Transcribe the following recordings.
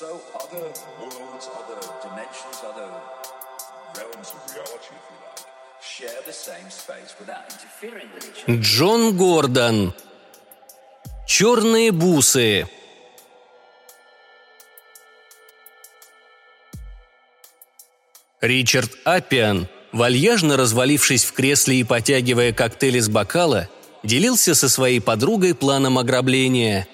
So other worlds, other dimensions, other realms of reality, if you like, share the same space without interfering with each other. Джон Гордон. Черные бусы. Ричард Аппиан, вальяжно развалившись в кресле и потягивая коктейль из бокала, делился со своей подругой планом ограбления.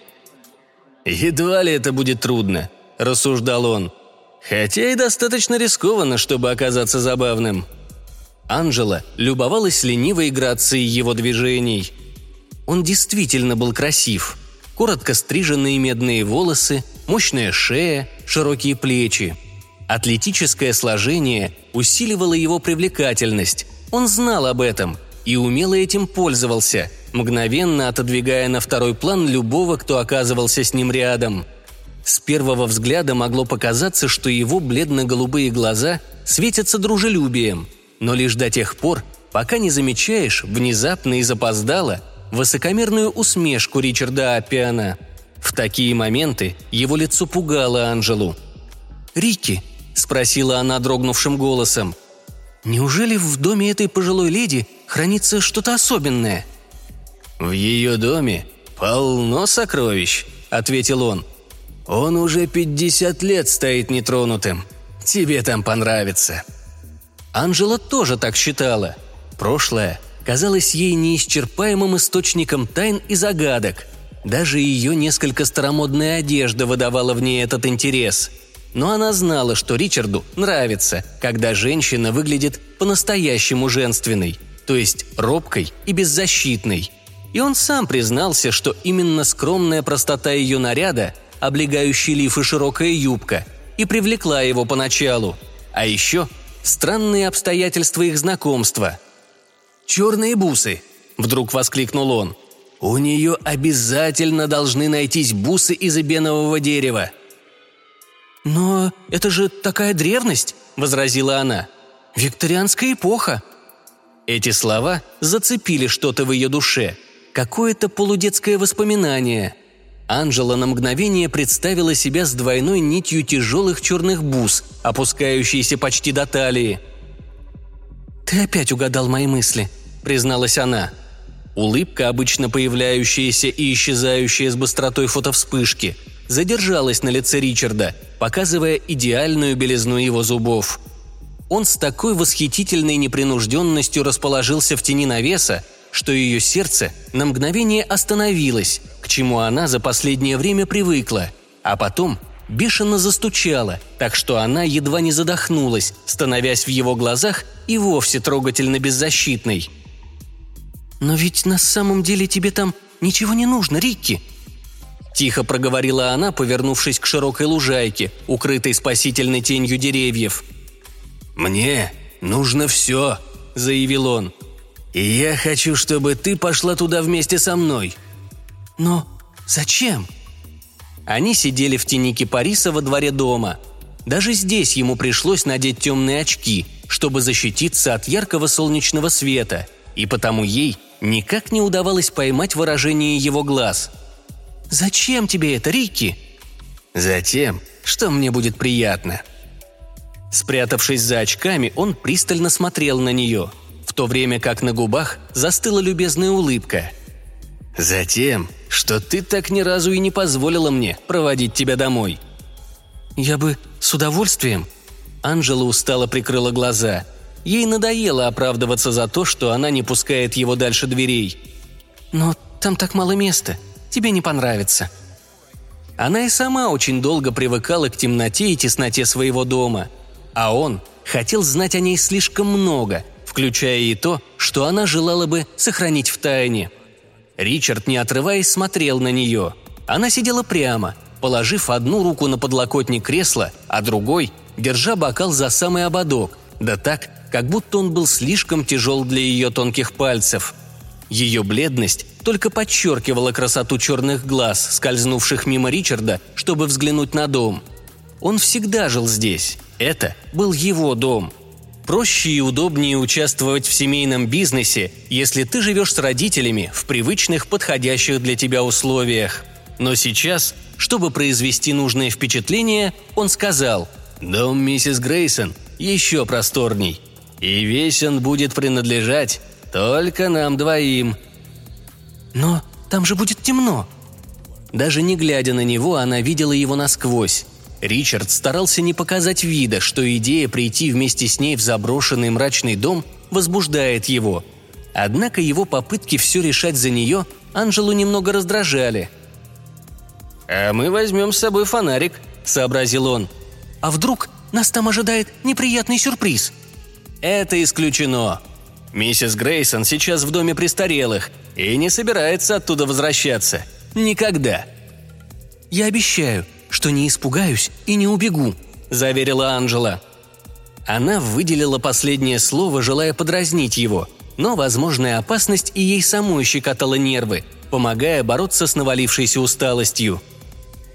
«Едва ли это будет трудно», – рассуждал он. «Хотя и достаточно рискованно, чтобы оказаться забавным». Анжела любовалась ленивой грацией его движений. Он действительно был красив. Коротко стриженные медные волосы, мощная шея, широкие плечи – Атлетическое сложение усиливало его привлекательность. Он знал об этом и умело этим пользовался, мгновенно отодвигая на второй план любого, кто оказывался с ним рядом. С первого взгляда могло показаться, что его бледно-голубые глаза светятся дружелюбием, но лишь до тех пор, пока не замечаешь внезапно и запоздало высокомерную усмешку Ричарда Аппиана. В такие моменты его лицо пугало Анжелу. «Рикки, – спросила она дрогнувшим голосом. «Неужели в доме этой пожилой леди хранится что-то особенное?» «В ее доме полно сокровищ», – ответил он. «Он уже пятьдесят лет стоит нетронутым. Тебе там понравится». Анжела тоже так считала. Прошлое казалось ей неисчерпаемым источником тайн и загадок. Даже ее несколько старомодная одежда выдавала в ней этот интерес – но она знала, что Ричарду нравится, когда женщина выглядит по-настоящему женственной, то есть робкой и беззащитной. И он сам признался, что именно скромная простота ее наряда, облегающий лиф и широкая юбка, и привлекла его поначалу. А еще странные обстоятельства их знакомства. «Черные бусы!» – вдруг воскликнул он. «У нее обязательно должны найтись бусы из эбенового дерева!» «Но это же такая древность», — возразила она. «Викторианская эпоха». Эти слова зацепили что-то в ее душе, какое-то полудетское воспоминание. Анжела на мгновение представила себя с двойной нитью тяжелых черных бус, опускающейся почти до талии. «Ты опять угадал мои мысли», — призналась она. Улыбка, обычно появляющаяся и исчезающая с быстротой фотовспышки — задержалась на лице Ричарда, показывая идеальную белизну его зубов. Он с такой восхитительной непринужденностью расположился в тени навеса, что ее сердце на мгновение остановилось, к чему она за последнее время привыкла, а потом бешено застучала, так что она едва не задохнулась, становясь в его глазах и вовсе трогательно беззащитной. «Но ведь на самом деле тебе там ничего не нужно, Рикки», Тихо проговорила она, повернувшись к широкой лужайке, укрытой спасительной тенью деревьев. «Мне нужно все», — заявил он. «И я хочу, чтобы ты пошла туда вместе со мной». «Но зачем?» Они сидели в тени кипариса во дворе дома. Даже здесь ему пришлось надеть темные очки, чтобы защититься от яркого солнечного света, и потому ей никак не удавалось поймать выражение его глаз — «Зачем тебе это, Рикки?» «Затем, что мне будет приятно». Спрятавшись за очками, он пристально смотрел на нее, то время как на губах застыла любезная улыбка. «Затем, что ты так ни разу и не позволила мне проводить тебя домой». «Я бы с удовольствием». Анжела устало прикрыла глаза. Ей надоело оправдываться за то, что она не пускает его дальше дверей. «Но там так мало места тебе не понравится». Она и сама очень долго привыкала к темноте и тесноте своего дома, а он хотел знать о ней слишком много, включая и то, что она желала бы сохранить в тайне. Ричард, не отрываясь, смотрел на нее. Она сидела прямо, положив одну руку на подлокотник кресла, а другой держа бокал за самый ободок, да так, как будто он был слишком тяжел для ее тонких пальцев. Ее бледность только подчеркивала красоту черных глаз, скользнувших мимо Ричарда, чтобы взглянуть на дом. Он всегда жил здесь. Это был его дом. Проще и удобнее участвовать в семейном бизнесе, если ты живешь с родителями в привычных, подходящих для тебя условиях. Но сейчас Чтобы произвести нужное впечатление, он сказал «Дом миссис Грейсон еще просторней, и весь он будет принадлежать только нам двоим». «Но там же будет темно», даже не глядя на него, она видела его насквозь. Ричард старался не показать вида, что идея прийти вместе с ней в заброшенный мрачный дом возбуждает его. Однако его попытки все решать за нее Анжелу немного раздражали. «А мы возьмем с собой фонарик», — сообразил он. «А вдруг нас там ожидает неприятный сюрприз?» «Это исключено. Миссис Грейсон сейчас в доме престарелых и не собирается оттуда возвращаться. Никогда. «Я обещаю, что не испугаюсь и не убегу», – заверила Анжела. Она выделила последнее слово, желая подразнить его, но возможная опасность и ей самой щекотала нервы, помогая бороться с навалившейся усталостью.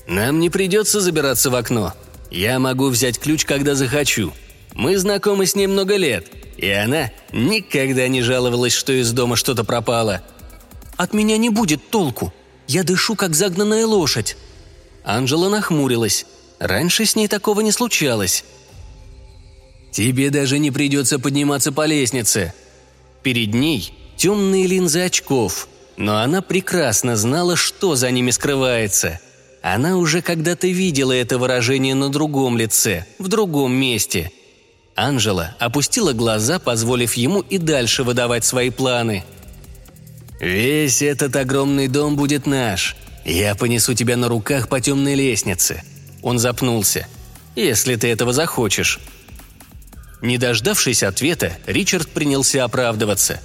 «Нам не придется забираться в окно. Я могу взять ключ, когда захочу. Мы знакомы с ней много лет, и она никогда не жаловалась, что из дома что-то пропало». «От меня не будет толку», я дышу, как загнанная лошадь». Анжела нахмурилась. Раньше с ней такого не случалось. «Тебе даже не придется подниматься по лестнице». Перед ней темные линзы очков, но она прекрасно знала, что за ними скрывается. Она уже когда-то видела это выражение на другом лице, в другом месте. Анжела опустила глаза, позволив ему и дальше выдавать свои планы – «Весь этот огромный дом будет наш. Я понесу тебя на руках по темной лестнице». Он запнулся. «Если ты этого захочешь». Не дождавшись ответа, Ричард принялся оправдываться.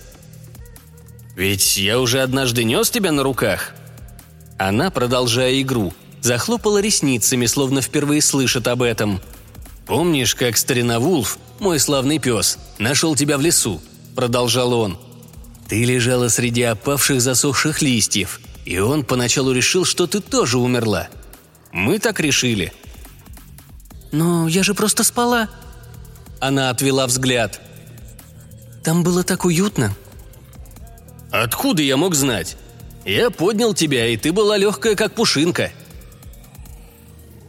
«Ведь я уже однажды нес тебя на руках». Она, продолжая игру, захлопала ресницами, словно впервые слышит об этом. «Помнишь, как старина Вулф, мой славный пес, нашел тебя в лесу?» – продолжал он. Ты лежала среди опавших засохших листьев, и он поначалу решил, что ты тоже умерла. Мы так решили». «Но я же просто спала». Она отвела взгляд. «Там было так уютно». «Откуда я мог знать? Я поднял тебя, и ты была легкая, как пушинка».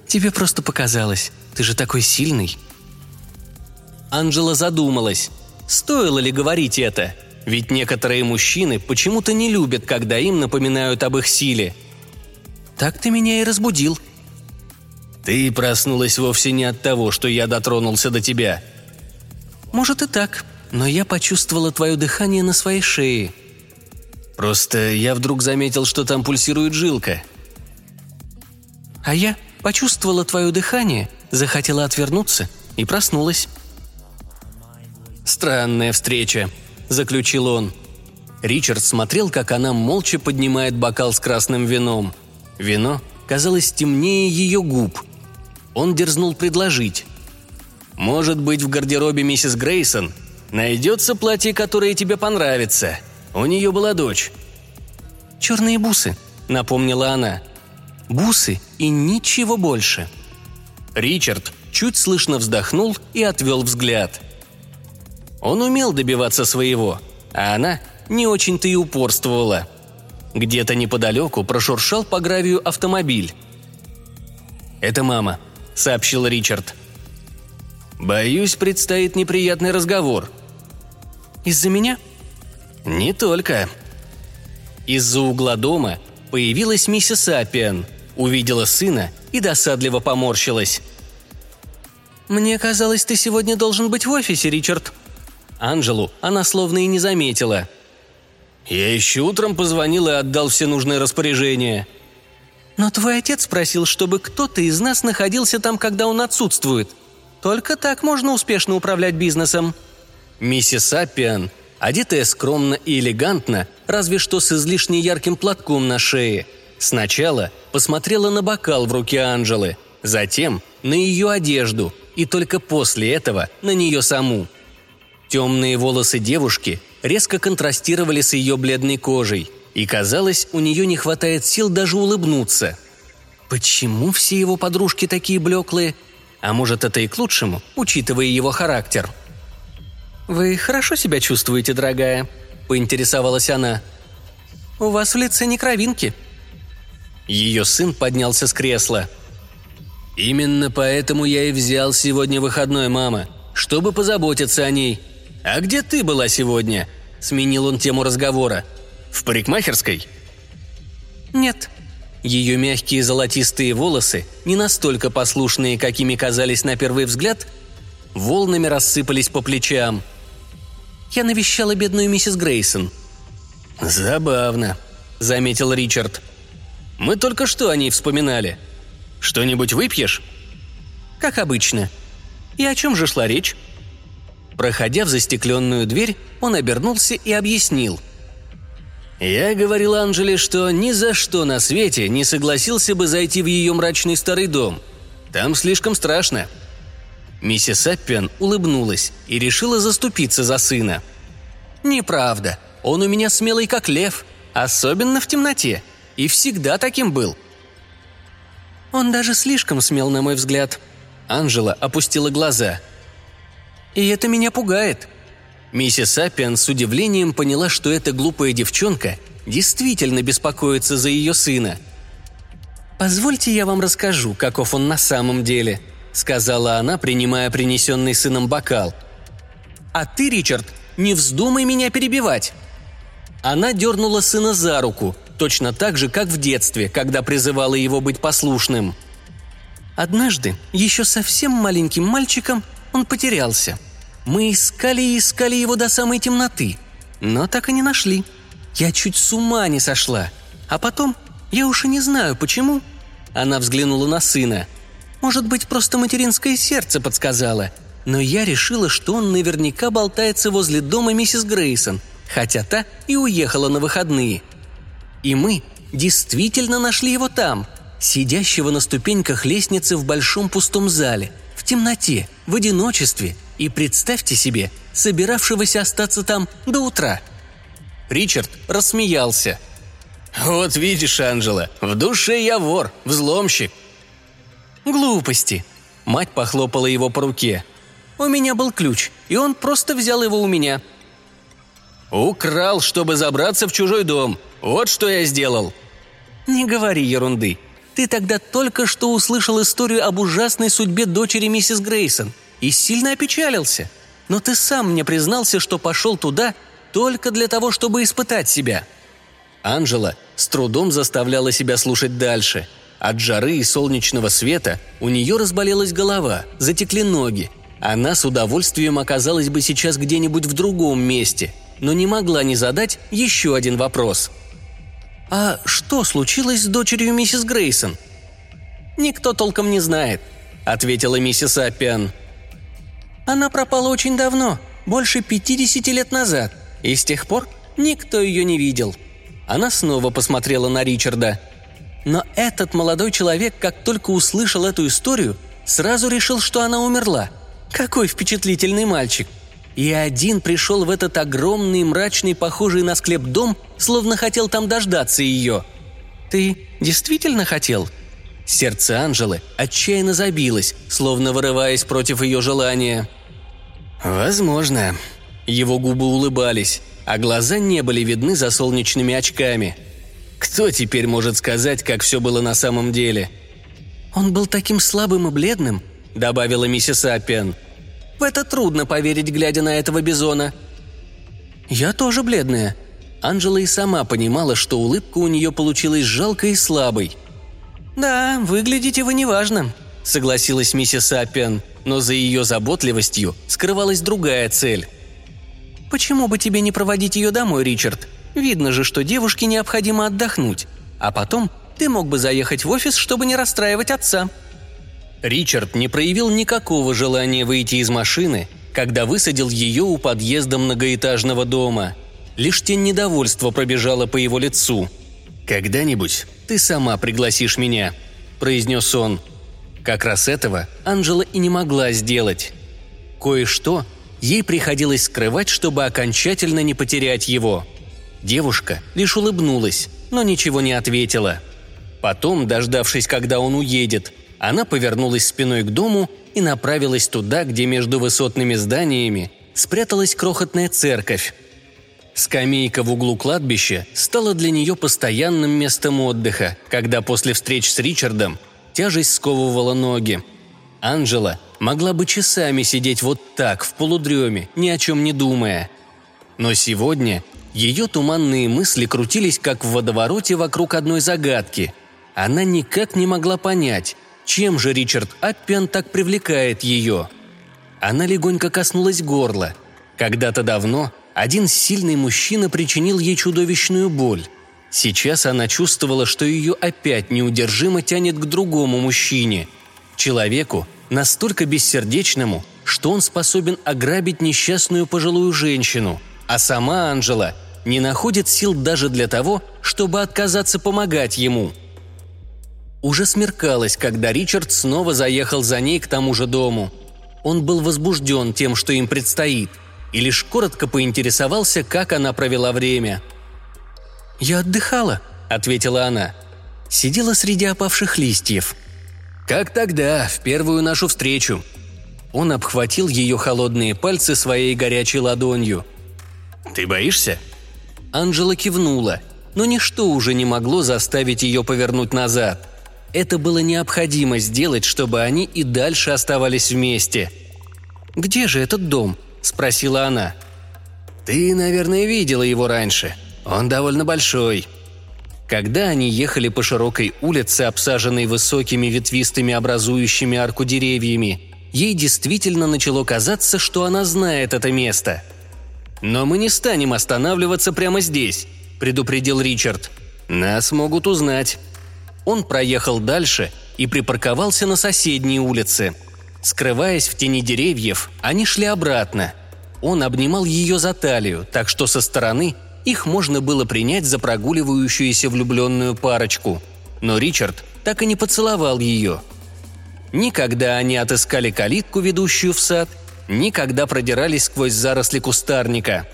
«Тебе просто показалось. Ты же такой сильный». Анжела задумалась. Стоило ли говорить это – ведь некоторые мужчины почему-то не любят, когда им напоминают об их силе. «Так ты меня и разбудил». «Ты проснулась вовсе не от того, что я дотронулся до тебя». «Может и так, но я почувствовала твое дыхание на своей шее». «Просто я вдруг заметил, что там пульсирует жилка». «А я почувствовала твое дыхание, захотела отвернуться и проснулась». «Странная встреча», – заключил он. Ричард смотрел, как она молча поднимает бокал с красным вином. Вино казалось темнее ее губ. Он дерзнул предложить. «Может быть, в гардеробе миссис Грейсон найдется платье, которое тебе понравится. У нее была дочь». «Черные бусы», — напомнила она. «Бусы и ничего больше». Ричард чуть слышно вздохнул и отвел взгляд – он умел добиваться своего, а она не очень-то и упорствовала. Где-то неподалеку прошуршал по гравию автомобиль. «Это мама», — сообщил Ричард. «Боюсь, предстоит неприятный разговор». «Из-за меня?» «Не только». Из-за угла дома появилась миссис Апиан, увидела сына и досадливо поморщилась. «Мне казалось, ты сегодня должен быть в офисе, Ричард», Анжелу она словно и не заметила. «Я еще утром позвонил и отдал все нужные распоряжения». «Но твой отец просил, чтобы кто-то из нас находился там, когда он отсутствует. Только так можно успешно управлять бизнесом». Миссис Аппиан, одетая скромно и элегантно, разве что с излишне ярким платком на шее, сначала посмотрела на бокал в руке Анжелы, затем на ее одежду и только после этого на нее саму – Темные волосы девушки резко контрастировали с ее бледной кожей, и казалось, у нее не хватает сил даже улыбнуться. Почему все его подружки такие блеклые? А может, это и к лучшему, учитывая его характер. «Вы хорошо себя чувствуете, дорогая?» – поинтересовалась она. «У вас в лице не кровинки». Ее сын поднялся с кресла. «Именно поэтому я и взял сегодня выходной, мама, чтобы позаботиться о ней. А где ты была сегодня?» – сменил он тему разговора. «В парикмахерской?» «Нет». Ее мягкие золотистые волосы, не настолько послушные, какими казались на первый взгляд, волнами рассыпались по плечам. «Я навещала бедную миссис Грейсон». «Забавно», — заметил Ричард. Мы только что о ней вспоминали. Что-нибудь выпьешь?» «Как обычно. И о чем же шла речь?» Проходя в застекленную дверь, он обернулся и объяснил. «Я говорил Анжеле, что ни за что на свете не согласился бы зайти в ее мрачный старый дом. Там слишком страшно». Миссис Аппиан улыбнулась и решила заступиться за сына. «Неправда. Он у меня смелый как лев, особенно в темноте и всегда таким был». «Он даже слишком смел, на мой взгляд». Анжела опустила глаза. «И это меня пугает». Миссис Аппиан с удивлением поняла, что эта глупая девчонка действительно беспокоится за ее сына. «Позвольте я вам расскажу, каков он на самом деле», — сказала она, принимая принесенный сыном бокал. «А ты, Ричард, не вздумай меня перебивать!» Она дернула сына за руку, точно так же, как в детстве, когда призывала его быть послушным. Однажды, еще совсем маленьким мальчиком, он потерялся. Мы искали и искали его до самой темноты, но так и не нашли. Я чуть с ума не сошла. А потом, я уж и не знаю почему, она взглянула на сына. Может быть, просто материнское сердце подсказало. Но я решила, что он наверняка болтается возле дома миссис Грейсон, хотя та и уехала на выходные – и мы действительно нашли его там, сидящего на ступеньках лестницы в большом пустом зале, темноте, в одиночестве и, представьте себе, собиравшегося остаться там до утра. Ричард рассмеялся. «Вот видишь, Анжела, в душе я вор, взломщик». «Глупости», – мать похлопала его по руке. «У меня был ключ, и он просто взял его у меня». «Украл, чтобы забраться в чужой дом. Вот что я сделал!» «Не говори ерунды. Ты тогда только что услышал историю об ужасной судьбе дочери миссис Грейсон и сильно опечалился. Но ты сам мне признался, что пошел туда только для того, чтобы испытать себя». Анжела с трудом заставляла себя слушать дальше. От жары и солнечного света у нее разболелась голова, затекли ноги. Она с удовольствием оказалась бы сейчас где-нибудь в другом месте, но не могла не задать еще один вопрос – «А что случилось с дочерью миссис Грейсон?» «Никто толком не знает», — ответила миссис Аппиан. «Она пропала очень давно, больше 50 лет назад, и с тех пор никто ее не видел». Она снова посмотрела на Ричарда. Но этот молодой человек, как только услышал эту историю, сразу решил, что она умерла. Какой впечатлительный мальчик! И один пришел в этот огромный, мрачный, похожий на склеп дом, словно хотел там дождаться ее. «Ты действительно хотел?» Сердце Анжелы отчаянно забилось, словно вырываясь против ее желания. «Возможно». Его губы улыбались, а глаза не были видны за солнечными очками. Кто теперь может сказать, как все было на самом деле? «Он был таким слабым и бледным», — добавила миссис Аппиан — в это трудно поверить, глядя на этого бизона». «Я тоже бледная». Анжела и сама понимала, что улыбка у нее получилась жалкой и слабой. «Да, выглядите вы неважно», — согласилась миссис Аппиан, но за ее заботливостью скрывалась другая цель. «Почему бы тебе не проводить ее домой, Ричард? Видно же, что девушке необходимо отдохнуть. А потом ты мог бы заехать в офис, чтобы не расстраивать отца», Ричард не проявил никакого желания выйти из машины, когда высадил ее у подъезда многоэтажного дома. Лишь тень недовольства пробежала по его лицу. «Когда-нибудь ты сама пригласишь меня», – произнес он. Как раз этого Анжела и не могла сделать. Кое-что ей приходилось скрывать, чтобы окончательно не потерять его. Девушка лишь улыбнулась, но ничего не ответила. Потом, дождавшись, когда он уедет, она повернулась спиной к дому и направилась туда, где между высотными зданиями спряталась крохотная церковь. Скамейка в углу кладбища стала для нее постоянным местом отдыха, когда после встреч с Ричардом тяжесть сковывала ноги. Анжела могла бы часами сидеть вот так, в полудреме, ни о чем не думая. Но сегодня ее туманные мысли крутились как в водовороте вокруг одной загадки. Она никак не могла понять, чем же Ричард Аппиан так привлекает ее. Она легонько коснулась горла. Когда-то давно один сильный мужчина причинил ей чудовищную боль. Сейчас она чувствовала, что ее опять неудержимо тянет к другому мужчине. Человеку, настолько бессердечному, что он способен ограбить несчастную пожилую женщину. А сама Анжела не находит сил даже для того, чтобы отказаться помогать ему. Уже смеркалось, когда Ричард снова заехал за ней к тому же дому. Он был возбужден тем, что им предстоит, и лишь коротко поинтересовался, как она провела время. «Я отдыхала», — ответила она. Сидела среди опавших листьев. «Как тогда, в первую нашу встречу?» Он обхватил ее холодные пальцы своей горячей ладонью. «Ты боишься?» Анжела кивнула, но ничто уже не могло заставить ее повернуть назад. Это было необходимо сделать, чтобы они и дальше оставались вместе. «Где же этот дом?» – спросила она. «Ты, наверное, видела его раньше. Он довольно большой». Когда они ехали по широкой улице, обсаженной высокими ветвистыми образующими арку деревьями, ей действительно начало казаться, что она знает это место – «Но мы не станем останавливаться прямо здесь», – предупредил Ричард. «Нас могут узнать». Он проехал дальше и припарковался на соседней улице. Скрываясь в тени деревьев, они шли обратно. Он обнимал ее за талию, так что со стороны их можно было принять за прогуливающуюся влюбленную парочку. Но Ричард так и не поцеловал ее. Никогда они отыскали калитку, ведущую в сад – никогда продирались сквозь заросли кустарника.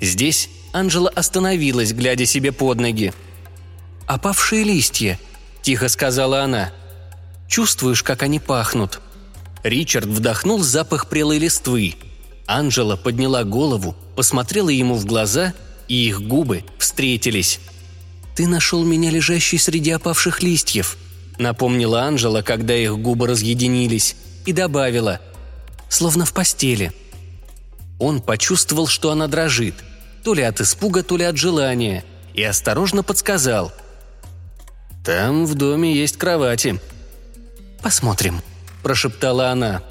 Здесь Анжела остановилась, глядя себе под ноги. «Опавшие листья», – тихо сказала она. «Чувствуешь, как они пахнут?» Ричард вдохнул запах прелой листвы. Анжела подняла голову, посмотрела ему в глаза, и их губы встретились. «Ты нашел меня лежащей среди опавших листьев», — напомнила Анжела, когда их губы разъединились, и добавила словно в постели. Он почувствовал, что она дрожит, то ли от испуга, то ли от желания, и осторожно подсказал. «Там в доме есть кровати». «Посмотрим», – прошептала она.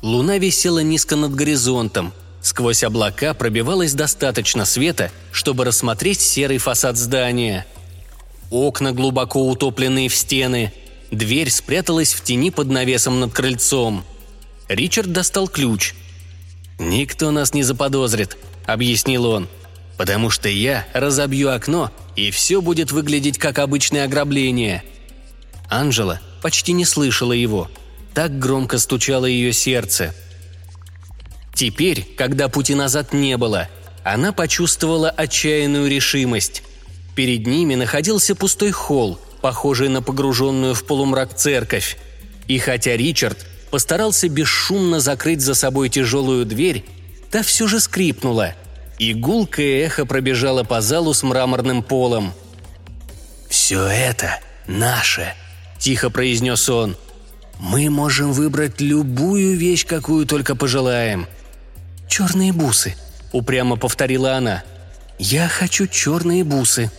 Луна висела низко над горизонтом. Сквозь облака пробивалось достаточно света, чтобы рассмотреть серый фасад здания. Окна глубоко утопленные в стены. Дверь спряталась в тени под навесом над крыльцом – Ричард достал ключ. «Никто нас не заподозрит», — объяснил он. «Потому что я разобью окно, и все будет выглядеть как обычное ограбление». Анжела почти не слышала его. Так громко стучало ее сердце. Теперь, когда пути назад не было, она почувствовала отчаянную решимость. Перед ними находился пустой холл, похожий на погруженную в полумрак церковь. И хотя Ричард постарался бесшумно закрыть за собой тяжелую дверь, та все же скрипнула, и эхо пробежало по залу с мраморным полом. «Все это наше», – тихо произнес он. «Мы можем выбрать любую вещь, какую только пожелаем». «Черные бусы», – упрямо повторила она. «Я хочу черные бусы».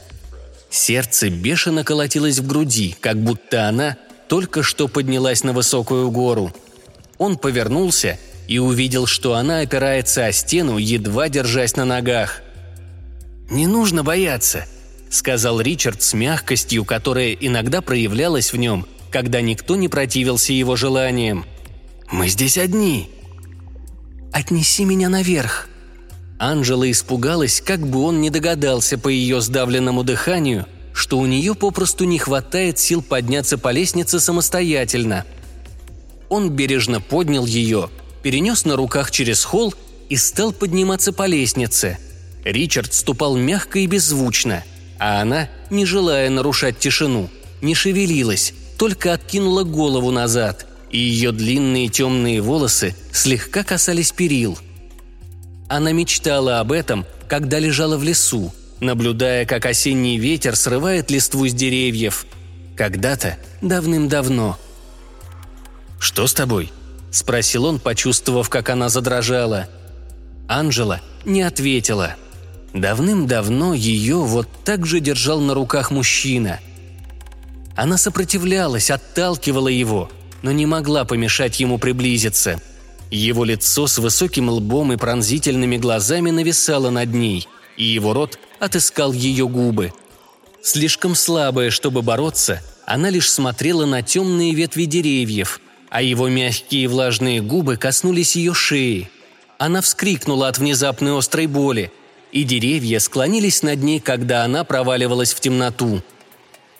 Сердце бешено колотилось в груди, как будто она только что поднялась на высокую гору. Он повернулся и увидел, что она опирается о стену, едва держась на ногах. «Не нужно бояться», — сказал Ричард с мягкостью, которая иногда проявлялась в нем, когда никто не противился его желаниям. «Мы здесь одни». «Отнеси меня наверх», Анжела испугалась, как бы он не догадался по ее сдавленному дыханию, что у нее попросту не хватает сил подняться по лестнице самостоятельно. Он бережно поднял ее, перенес на руках через холл и стал подниматься по лестнице. Ричард ступал мягко и беззвучно, а она, не желая нарушать тишину, не шевелилась, только откинула голову назад, и ее длинные темные волосы слегка касались перил. Она мечтала об этом, когда лежала в лесу, наблюдая, как осенний ветер срывает листву с деревьев. Когда-то, давным-давно. «Что с тобой?» – спросил он, почувствовав, как она задрожала. Анжела не ответила. Давным-давно ее вот так же держал на руках мужчина. Она сопротивлялась, отталкивала его, но не могла помешать ему приблизиться. Его лицо с высоким лбом и пронзительными глазами нависало над ней, и его рот отыскал ее губы. Слишком слабая, чтобы бороться, она лишь смотрела на темные ветви деревьев, а его мягкие влажные губы коснулись ее шеи. Она вскрикнула от внезапной острой боли, и деревья склонились над ней, когда она проваливалась в темноту.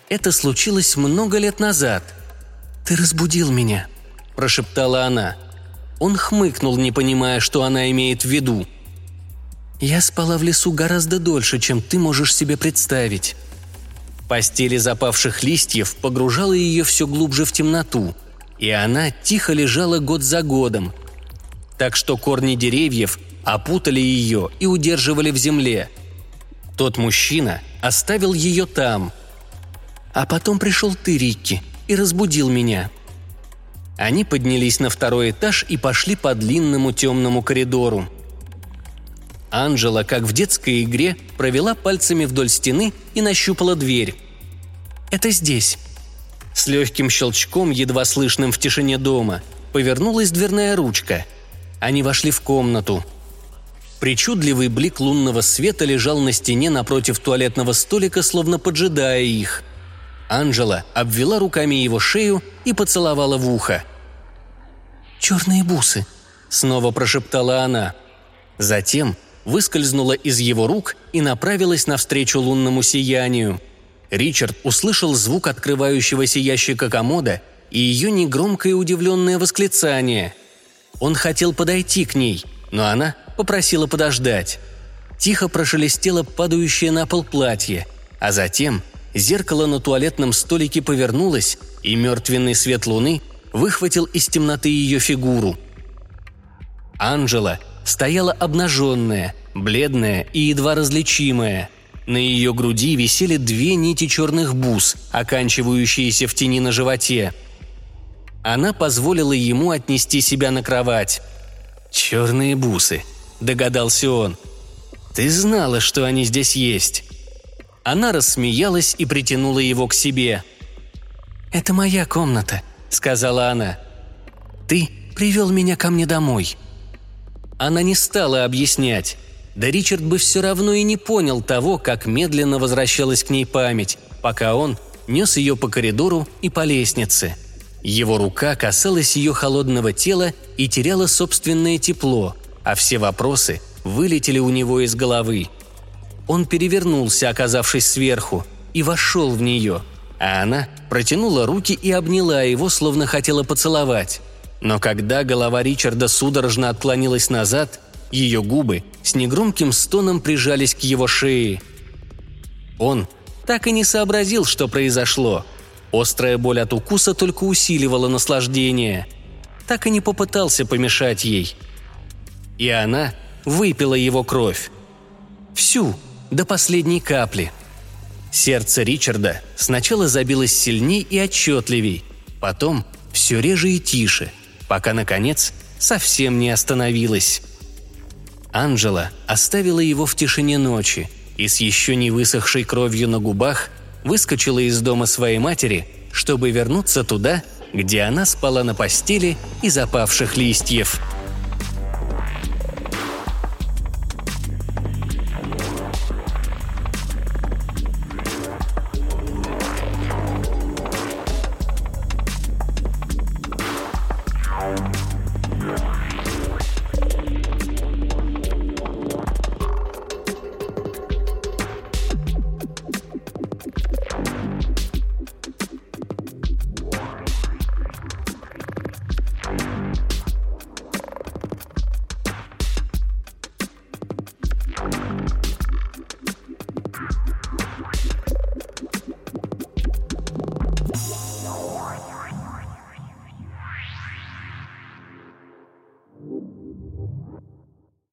Это случилось много лет назад. «Ты разбудил меня», – прошептала она. Он хмыкнул, не понимая, что она имеет в виду – я спала в лесу гораздо дольше, чем ты можешь себе представить. Постели запавших листьев погружала ее все глубже в темноту, и она тихо лежала год за годом. Так что корни деревьев опутали ее и удерживали в земле. Тот мужчина оставил ее там. А потом пришел ты, Рикки, и разбудил меня. Они поднялись на второй этаж и пошли по длинному темному коридору – Анжела, как в детской игре, провела пальцами вдоль стены и нащупала дверь. «Это здесь». С легким щелчком, едва слышным в тишине дома, повернулась дверная ручка. Они вошли в комнату. Причудливый блик лунного света лежал на стене напротив туалетного столика, словно поджидая их. Анжела обвела руками его шею и поцеловала в ухо. «Черные бусы», — снова прошептала она. Затем выскользнула из его рук и направилась навстречу лунному сиянию. Ричард услышал звук открывающегося ящика комода и ее негромкое удивленное восклицание. Он хотел подойти к ней, но она попросила подождать. Тихо прошелестело падающее на пол платье, а затем зеркало на туалетном столике повернулось, и мертвенный свет луны выхватил из темноты ее фигуру. Анжела – стояла обнаженная, бледная и едва различимая. На ее груди висели две нити черных бус, оканчивающиеся в тени на животе. Она позволила ему отнести себя на кровать. «Черные бусы», – догадался он. «Ты знала, что они здесь есть». Она рассмеялась и притянула его к себе. «Это моя комната», – сказала она. «Ты привел меня ко мне домой». Она не стала объяснять. Да Ричард бы все равно и не понял того, как медленно возвращалась к ней память, пока он нес ее по коридору и по лестнице. Его рука касалась ее холодного тела и теряла собственное тепло, а все вопросы вылетели у него из головы. Он перевернулся, оказавшись сверху, и вошел в нее, а она протянула руки и обняла его, словно хотела поцеловать. Но когда голова Ричарда судорожно отклонилась назад, ее губы с негромким стоном прижались к его шее. Он так и не сообразил, что произошло. Острая боль от укуса только усиливала наслаждение. Так и не попытался помешать ей. И она выпила его кровь. Всю, до последней капли. Сердце Ричарда сначала забилось сильней и отчетливей, потом все реже и тише – пока, наконец, совсем не остановилась. Анжела оставила его в тишине ночи и с еще не высохшей кровью на губах выскочила из дома своей матери, чтобы вернуться туда, где она спала на постели из опавших листьев –